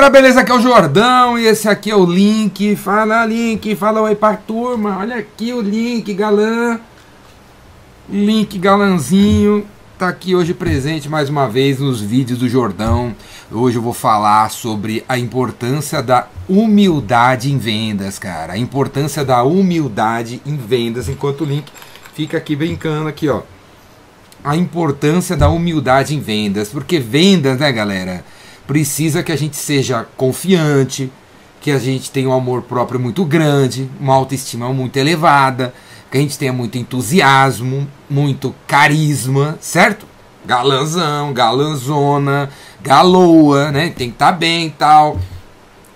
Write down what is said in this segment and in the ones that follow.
galera, beleza? Aqui é o Jordão e esse aqui é o Link. Fala, Link, fala oi pra turma. Olha aqui o Link, galã. Link galanzinho. Tá aqui hoje presente mais uma vez nos vídeos do Jordão. Hoje eu vou falar sobre a importância da humildade em vendas, cara. A importância da humildade em vendas, enquanto o Link fica aqui brincando aqui, ó. A importância da humildade em vendas, porque vendas, né, galera? Precisa que a gente seja confiante, que a gente tenha um amor próprio muito grande, uma autoestima muito elevada, que a gente tenha muito entusiasmo, muito carisma, certo? Galanzão, galanzona, galoa, né? Tem que estar tá bem e tal.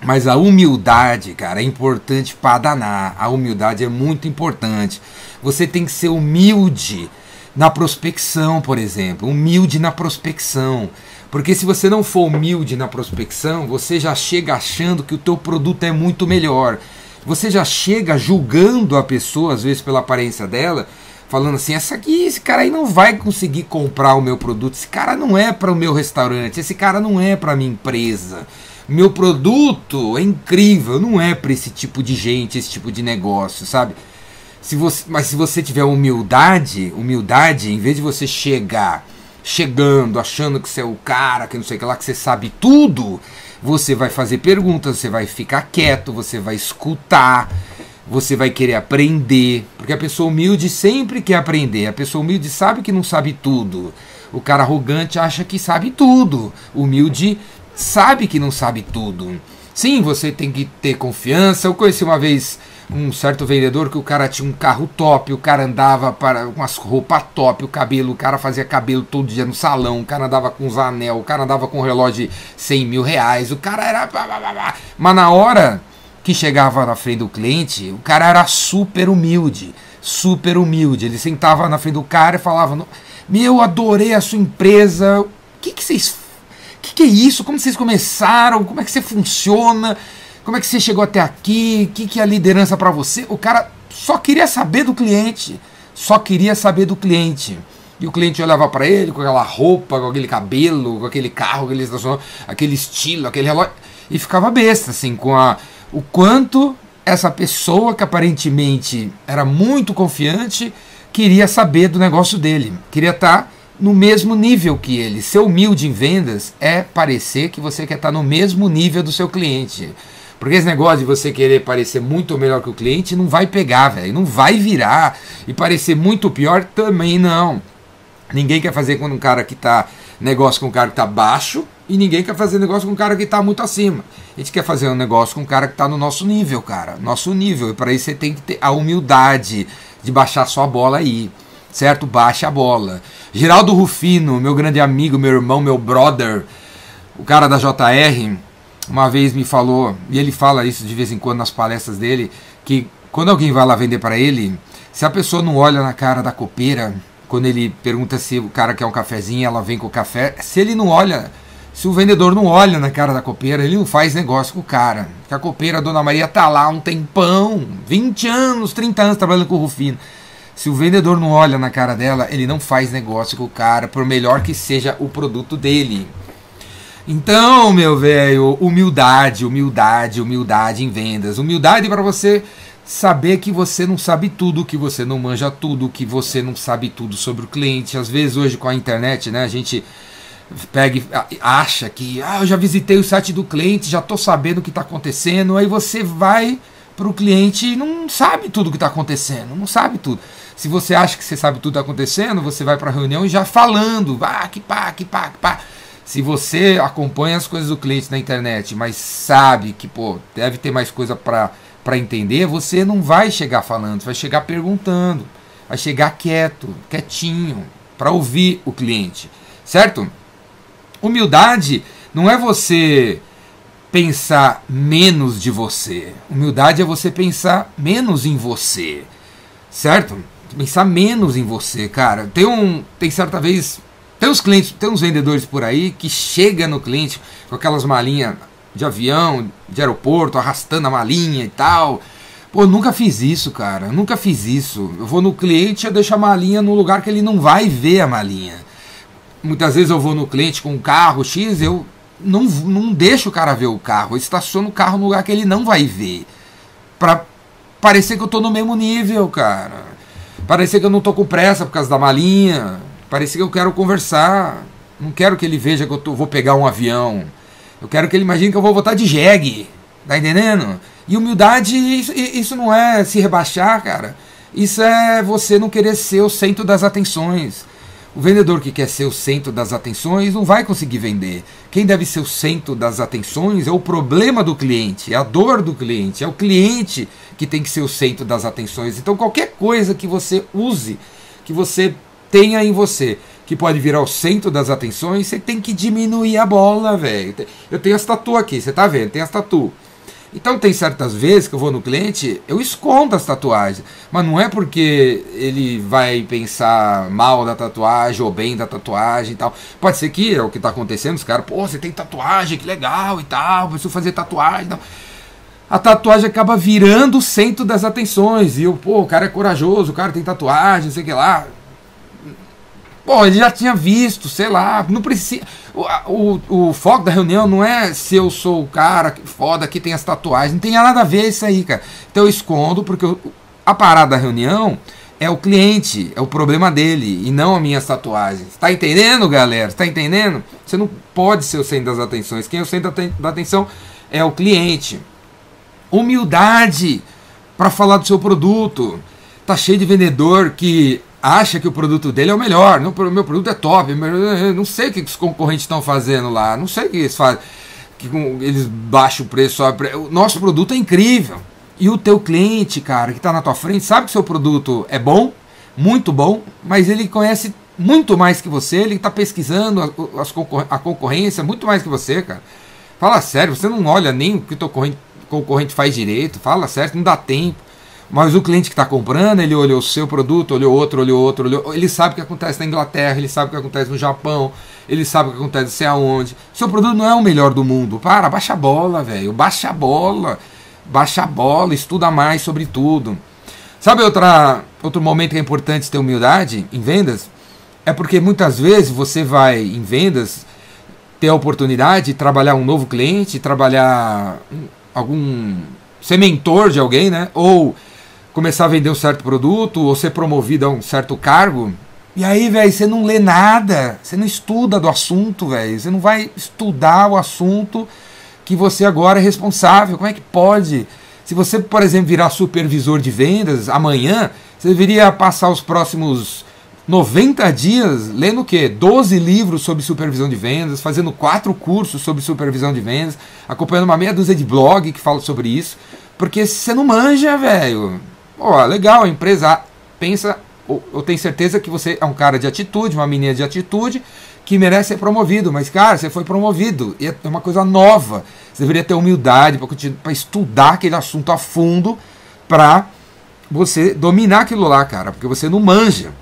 Mas a humildade, cara, é importante para danar. A humildade é muito importante. Você tem que ser humilde na prospecção, por exemplo. Humilde na prospecção. Porque se você não for humilde na prospecção, você já chega achando que o teu produto é muito melhor. Você já chega julgando a pessoa, às vezes pela aparência dela, falando assim: essa aqui, esse cara aí não vai conseguir comprar o meu produto, esse cara não é para o meu restaurante, esse cara não é para minha empresa. Meu produto é incrível, não é para esse tipo de gente, esse tipo de negócio, sabe? Se você, mas se você tiver humildade, humildade, em vez de você chegar chegando, achando que você é o cara, que não sei o que lá, que você sabe tudo, você vai fazer perguntas, você vai ficar quieto, você vai escutar, você vai querer aprender, porque a pessoa humilde sempre quer aprender, a pessoa humilde sabe que não sabe tudo. O cara arrogante acha que sabe tudo. Humilde sabe que não sabe tudo. Sim, você tem que ter confiança. Eu conheci uma vez um certo vendedor que o cara tinha um carro top, o cara andava para umas roupas top, o cabelo, o cara fazia cabelo todo dia no salão, o cara andava com os anel, o cara andava com um relógio de 100 mil reais, o cara era. Mas na hora que chegava na frente do cliente, o cara era super humilde, super humilde. Ele sentava na frente do cara e falava: Meu, adorei a sua empresa, o que, que vocês. O que, que é isso? Como vocês começaram? Como é que você funciona? Como é que você chegou até aqui? O que, que é a liderança para você? O cara só queria saber do cliente. Só queria saber do cliente. E o cliente olhava para ele com aquela roupa, com aquele cabelo, com aquele carro aquele estilo, aquele relógio. E ficava besta, assim, com a, o quanto essa pessoa que aparentemente era muito confiante queria saber do negócio dele. Queria estar tá no mesmo nível que ele. Ser humilde em vendas é parecer que você quer estar tá no mesmo nível do seu cliente. Porque esse negócio de você querer parecer muito melhor que o cliente não vai pegar, velho. Não vai virar. E parecer muito pior também não. Ninguém quer fazer com um cara que tá negócio com um cara que tá baixo e ninguém quer fazer negócio com um cara que tá muito acima. A gente quer fazer um negócio com um cara que tá no nosso nível, cara. Nosso nível. E para isso você tem que ter a humildade de baixar sua bola aí. Certo? Baixa a bola. Geraldo Rufino, meu grande amigo, meu irmão, meu brother, o cara da JR, uma vez me falou, e ele fala isso de vez em quando nas palestras dele, que quando alguém vai lá vender para ele, se a pessoa não olha na cara da copeira, quando ele pergunta se o cara quer um cafezinho, ela vem com o café, se ele não olha, se o vendedor não olha na cara da copeira, ele não faz negócio com o cara. Que a copeira, a Dona Maria, tá lá um tempão, 20 anos, 30 anos trabalhando com o Rufino. Se o vendedor não olha na cara dela, ele não faz negócio com o cara, por melhor que seja o produto dele. Então, meu velho, humildade, humildade, humildade em vendas. Humildade para você saber que você não sabe tudo, que você não manja tudo, que você não sabe tudo sobre o cliente. Às vezes hoje com a internet, né, a gente pega acha que ah, eu já visitei o site do cliente, já estou sabendo o que está acontecendo, aí você vai para o cliente e não sabe tudo o que está acontecendo, não sabe tudo. Se você acha que você sabe tudo que está acontecendo, você vai para a reunião e já falando, ah, que pá, que pá, que pá. Se você acompanha as coisas do cliente na internet, mas sabe que pô, deve ter mais coisa para entender, você não vai chegar falando, vai chegar perguntando, vai chegar quieto, quietinho, para ouvir o cliente, certo? Humildade não é você pensar menos de você. Humildade é você pensar menos em você, certo? Pensar menos em você, cara. Tem um, tem certa vez tem uns clientes, tem uns vendedores por aí que chega no cliente com aquelas malinhas de avião, de aeroporto, arrastando a malinha e tal. Pô, nunca fiz isso, cara. Nunca fiz isso. Eu vou no cliente e deixo a malinha no lugar que ele não vai ver a malinha. Muitas vezes eu vou no cliente com um carro X, eu não, não deixa o cara ver o carro, eu estaciono o carro no lugar que ele não vai ver. Pra parecer que eu tô no mesmo nível, cara. Parecer que eu não tô com pressa por causa da malinha. Parecer que eu quero conversar. Não quero que ele veja que eu tô, vou pegar um avião. Eu quero que ele imagine que eu vou votar de jegue. Tá entendendo? E humildade, isso, isso não é se rebaixar, cara. Isso é você não querer ser o centro das atenções. O vendedor que quer ser o centro das atenções não vai conseguir vender. Quem deve ser o centro das atenções é o problema do cliente, é a dor do cliente, é o cliente que tem que ser o centro das atenções. Então, qualquer coisa que você use, que você tenha em você, que pode virar o centro das atenções, você tem que diminuir a bola, velho. Eu tenho as tatu aqui, você tá vendo? Tem as tatu. Então tem certas vezes que eu vou no cliente, eu escondo as tatuagens. Mas não é porque ele vai pensar mal da tatuagem ou bem da tatuagem e tal. Pode ser que é o que está acontecendo, os caras, pô, você tem tatuagem, que legal e tal, preciso fazer tatuagem tal. A tatuagem acaba virando o centro das atenções. E eu, pô, o cara é corajoso, o cara tem tatuagem, não sei o que lá. Pô, ele já tinha visto, sei lá, não precisa. O, o, o foco da reunião não é se eu sou o cara foda que tem as tatuagens, não tem nada a ver isso aí, cara. Então eu escondo, porque eu, a parada da reunião é o cliente, é o problema dele, e não as minhas tatuagens. Tá entendendo, galera? Tá entendendo? Você não pode ser o centro das atenções. Quem é o centro da atenção é o cliente. Humildade para falar do seu produto. Tá cheio de vendedor que acha que o produto dele é o melhor. O meu produto é top. não sei o que os concorrentes estão fazendo lá. Não sei o que eles fazem. Que eles baixam o preço. O nosso produto é incrível. E o teu cliente, cara, que está na tua frente, sabe que seu produto é bom, muito bom, mas ele conhece muito mais que você, ele está pesquisando a, concor a concorrência muito mais que você, cara. Fala sério, você não olha nem o que o teu concorrente faz direito, fala sério, não dá tempo. Mas o cliente que está comprando, ele olhou o seu produto, olhou outro, olhou outro, olhou. Ele sabe o que acontece na Inglaterra, ele sabe o que acontece no Japão, ele sabe o que acontece sei aonde. Seu produto não é o melhor do mundo. Para, baixa a bola, velho. Baixa a bola. Baixa a bola, estuda mais sobre tudo. Sabe outra, outro momento que é importante ter humildade em vendas? É porque muitas vezes você vai em vendas ter a oportunidade de trabalhar um novo cliente, trabalhar algum. ser mentor de alguém, né? Ou começar a vender um certo produto ou ser promovido a um certo cargo. E aí, velho, você não lê nada, você não estuda do assunto, velho. Você não vai estudar o assunto que você agora é responsável. Como é que pode? Se você, por exemplo, virar supervisor de vendas amanhã, você deveria passar os próximos 90 dias lendo o quê? 12 livros sobre supervisão de vendas, fazendo quatro cursos sobre supervisão de vendas, acompanhando uma meia dúzia de blog que falam sobre isso. Porque você não manja, velho. Pô, legal, a empresa pensa, eu tenho certeza que você é um cara de atitude, uma menina de atitude, que merece ser promovido, mas cara, você foi promovido, e é uma coisa nova. Você deveria ter humildade para estudar aquele assunto a fundo para você dominar aquilo lá, cara, porque você não manja.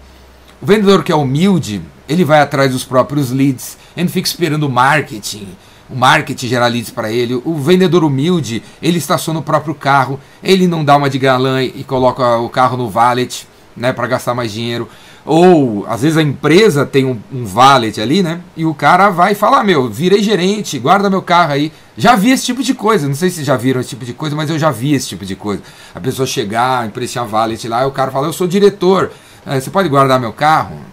O vendedor que é humilde, ele vai atrás dos próprios leads, ele não fica esperando o marketing, o marketing gerar leads para ele. O vendedor humilde, ele estaciona o próprio carro, ele não dá uma de galã e coloca o carro no valet, né, para gastar mais dinheiro. Ou às vezes a empresa tem um, um valet ali, né? E o cara vai falar: ah, Meu, virei gerente, guarda meu carro aí. Já vi esse tipo de coisa. Não sei se já viram esse tipo de coisa, mas eu já vi esse tipo de coisa. A pessoa chegar, tinha valet lá, e o cara fala: Eu sou diretor, eh, você pode guardar meu carro?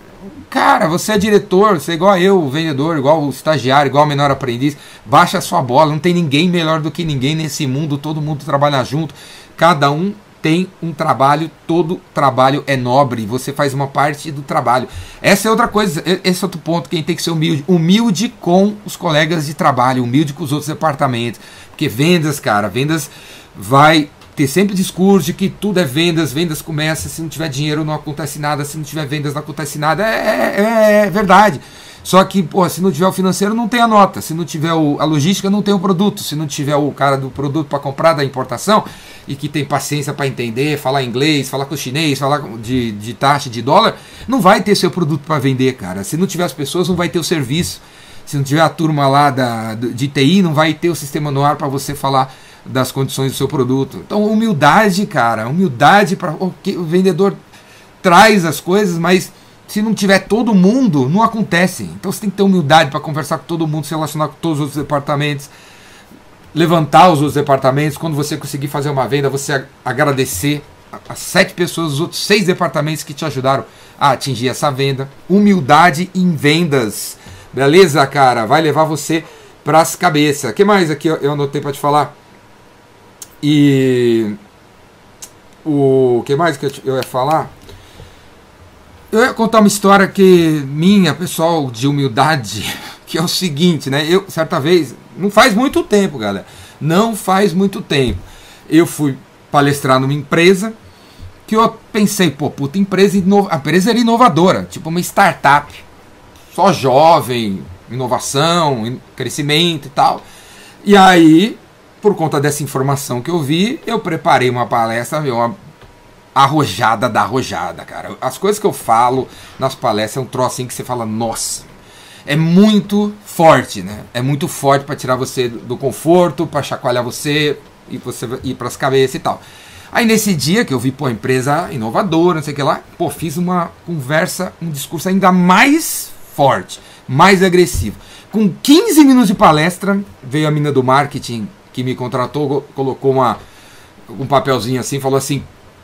Cara, você é diretor, você é igual eu, o vendedor, igual o estagiário, igual o menor aprendiz. Baixa a sua bola, não tem ninguém melhor do que ninguém nesse mundo, todo mundo trabalha junto. Cada um tem um trabalho, todo trabalho é nobre, você faz uma parte do trabalho. Essa é outra coisa, esse é outro ponto, quem tem que ser humilde. Humilde com os colegas de trabalho, humilde com os outros departamentos. Porque vendas, cara, vendas vai ter sempre discurso de que tudo é vendas, vendas começa, se não tiver dinheiro não acontece nada, se não tiver vendas não acontece nada. É, é, é verdade. Só que, pô, se não tiver o financeiro, não tem a nota. Se não tiver o, a logística, não tem o produto. Se não tiver o cara do produto para comprar da importação e que tem paciência para entender, falar inglês, falar com o chinês, falar de, de taxa de dólar, não vai ter seu produto para vender, cara. Se não tiver as pessoas, não vai ter o serviço. Se não tiver a turma lá da, de TI, não vai ter o sistema no ar para você falar das condições do seu produto. Então, humildade, cara, humildade para o, vendedor traz as coisas, mas se não tiver todo mundo, não acontece. Então você tem que ter humildade para conversar com todo mundo, se relacionar com todos os departamentos, levantar os outros departamentos. Quando você conseguir fazer uma venda, você agradecer as sete pessoas dos outros seis departamentos que te ajudaram a atingir essa venda. Humildade em vendas. Beleza, cara? Vai levar você para as cabeças. Que mais aqui eu anotei para te falar? E o que mais que eu ia falar? Eu ia contar uma história que minha, pessoal, de humildade, que é o seguinte, né? Eu, certa vez, não faz muito tempo, galera, não faz muito tempo, eu fui palestrar numa empresa que eu pensei, pô, puta, empresa, a empresa era inovadora, tipo uma startup, só jovem, inovação, crescimento e tal. E aí, por conta dessa informação que eu vi, eu preparei uma palestra, uma arrojada da arrojada, cara. As coisas que eu falo nas palestras é um troço assim que você fala, nossa, é muito forte, né? É muito forte para tirar você do conforto, para chacoalhar você e você ir para as cabeças e tal. Aí nesse dia que eu vi, pô, empresa inovadora, não sei o que lá, pô, fiz uma conversa, um discurso ainda mais forte, mais agressivo. Com 15 minutos de palestra, veio a mina do marketing que me contratou, colocou uma, um papelzinho assim, falou assim: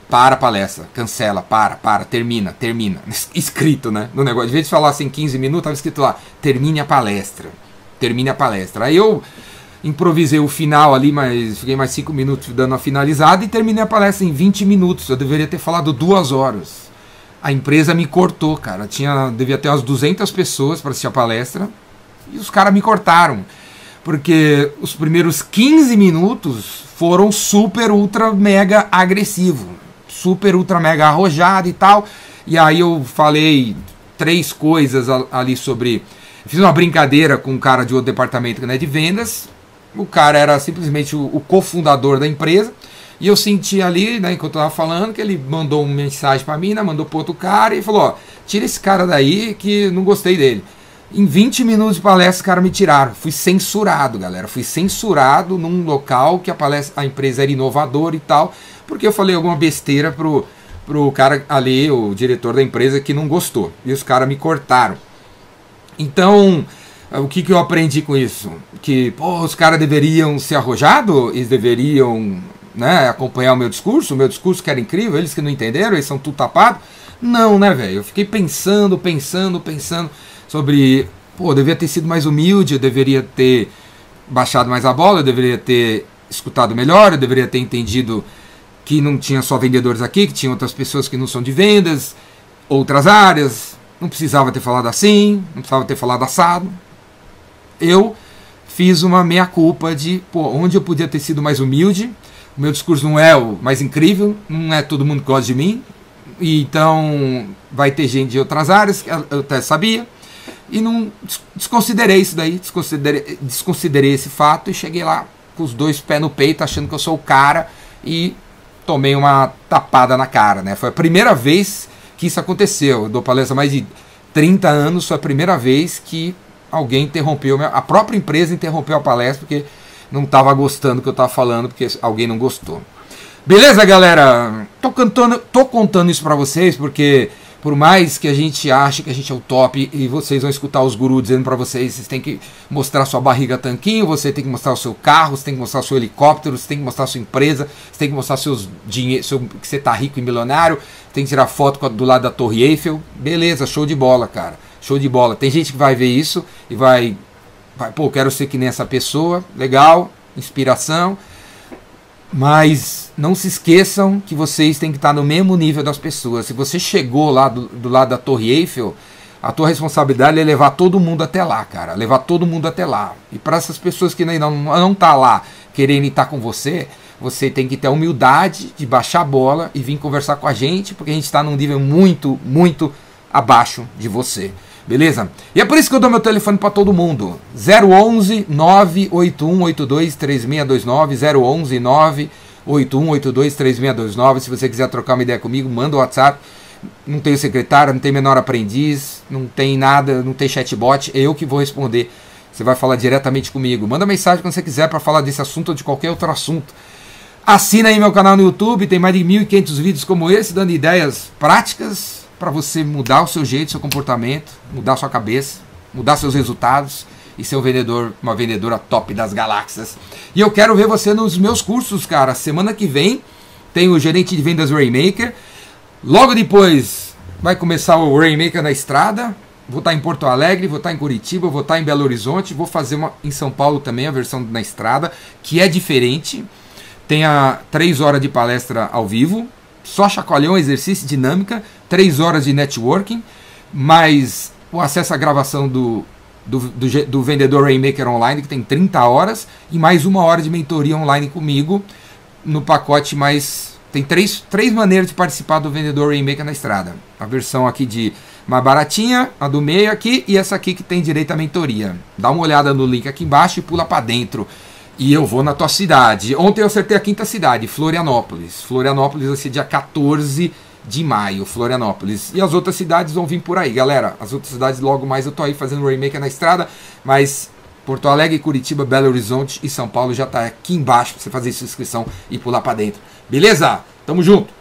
para a palestra, cancela, para, para, termina, termina. Escrito, né? No negócio. De vez de falar assim 15 minutos, estava escrito lá, termine a palestra. Termine a palestra. Aí eu improvisei o final ali, mas fiquei mais 5 minutos dando a finalizada e terminei a palestra em 20 minutos. Eu deveria ter falado duas horas. A empresa me cortou, cara. Tinha, devia ter umas 200 pessoas para assistir a palestra e os caras me cortaram. Porque os primeiros 15 minutos foram super, ultra, mega agressivo super, ultra, mega arrojado e tal. E aí eu falei três coisas ali sobre. Fiz uma brincadeira com um cara de outro departamento né, de vendas. O cara era simplesmente o, o cofundador da empresa. E eu senti ali, né, enquanto eu tava falando, que ele mandou uma mensagem para mim, né, mandou pro outro cara e falou: ó, tira esse cara daí que não gostei dele. Em 20 minutos de palestra, os caras me tiraram. Fui censurado, galera. Fui censurado num local que a, palestra, a empresa era inovadora e tal porque eu falei alguma besteira pro, pro cara ali, o diretor da empresa, que não gostou. E os caras me cortaram. Então, o que, que eu aprendi com isso? Que pô, os caras deveriam ser arrojados, eles deveriam né, acompanhar o meu discurso, o meu discurso que era incrível, eles que não entenderam, eles são tudo tapados. Não, né, velho? Eu fiquei pensando, pensando, pensando sobre. Pô, eu devia ter sido mais humilde, eu deveria ter baixado mais a bola, eu deveria ter escutado melhor, eu deveria ter entendido que não tinha só vendedores aqui, que tinha outras pessoas que não são de vendas, outras áreas. Não precisava ter falado assim, não precisava ter falado assado. Eu fiz uma meia-culpa de pô, onde eu podia ter sido mais humilde. O meu discurso não é o mais incrível, não é todo mundo que gosta de mim. E então vai ter gente de outras áreas, eu até sabia. E não desconsiderei isso daí, desconsiderei, desconsiderei esse fato e cheguei lá com os dois pés no peito, achando que eu sou o cara. E tomei uma tapada na cara, né? Foi a primeira vez que isso aconteceu. Eu dou palestra há mais de 30 anos, foi a primeira vez que alguém interrompeu, a própria empresa interrompeu a palestra porque não estava gostando do que eu estava falando, porque alguém não gostou. Beleza, galera? Tô, cantando, tô contando isso para vocês porque por mais que a gente ache que a gente é o top e vocês vão escutar os gurus dizendo para vocês, vocês têm que mostrar sua barriga tanquinho, você tem que mostrar o seu carro, você tem que mostrar o seu helicóptero, você tem que mostrar a sua empresa, você tem que mostrar seus dinheiro, seu, que você tá rico e milionário, tem que tirar foto do lado da Torre Eiffel. Beleza, show de bola, cara. Show de bola. Tem gente que vai ver isso e vai, vai pô, quero ser que nem essa pessoa. Legal, inspiração. Mas não se esqueçam que vocês têm que estar no mesmo nível das pessoas. Se você chegou lá do, do lado da Torre Eiffel, a tua responsabilidade é levar todo mundo até lá, cara. Levar todo mundo até lá. E para essas pessoas que ainda não, não tá lá querendo estar com você, você tem que ter a humildade de baixar a bola e vir conversar com a gente, porque a gente está num nível muito, muito abaixo de você. Beleza? E é por isso que eu dou meu telefone para todo mundo. 011 98182 3629 011 98182 3629. Se você quiser trocar uma ideia comigo, manda o WhatsApp. Não tenho secretário, não tem menor aprendiz, não tem nada, não tem chatbot, é eu que vou responder. Você vai falar diretamente comigo. Manda mensagem quando você quiser para falar desse assunto ou de qualquer outro assunto. Assina aí meu canal no YouTube, tem mais de 1.500 vídeos como esse, dando ideias práticas para você mudar o seu jeito, seu comportamento, mudar sua cabeça, mudar seus resultados e ser um vendedor, uma vendedora top das galáxias. E eu quero ver você nos meus cursos, cara. Semana que vem tem o gerente de vendas Rainmaker. Logo depois vai começar o Rainmaker na estrada. Vou estar em Porto Alegre, vou estar em Curitiba, vou estar em Belo Horizonte, vou fazer uma em São Paulo também, a versão na estrada, que é diferente. Tem a 3 horas de palestra ao vivo, só chacoalhão, exercício, dinâmica, 3 horas de networking, mais o acesso à gravação do, do, do, do, vendedor Rainmaker Online, que tem 30 horas, e mais uma hora de mentoria online comigo no pacote mais. Tem três, três maneiras de participar do vendedor Rainmaker na estrada. A versão aqui de mais baratinha, a do meio aqui e essa aqui que tem direito à mentoria. Dá uma olhada no link aqui embaixo e pula para dentro. E eu vou na tua cidade. Ontem eu acertei a quinta cidade, Florianópolis. Florianópolis vai ser dia 14 de maio, Florianópolis. E as outras cidades vão vir por aí, galera. As outras cidades logo mais eu tô aí fazendo remake na estrada, mas Porto Alegre, Curitiba, Belo Horizonte e São Paulo já tá aqui embaixo pra você fazer sua inscrição e pular para dentro. Beleza? Tamo junto.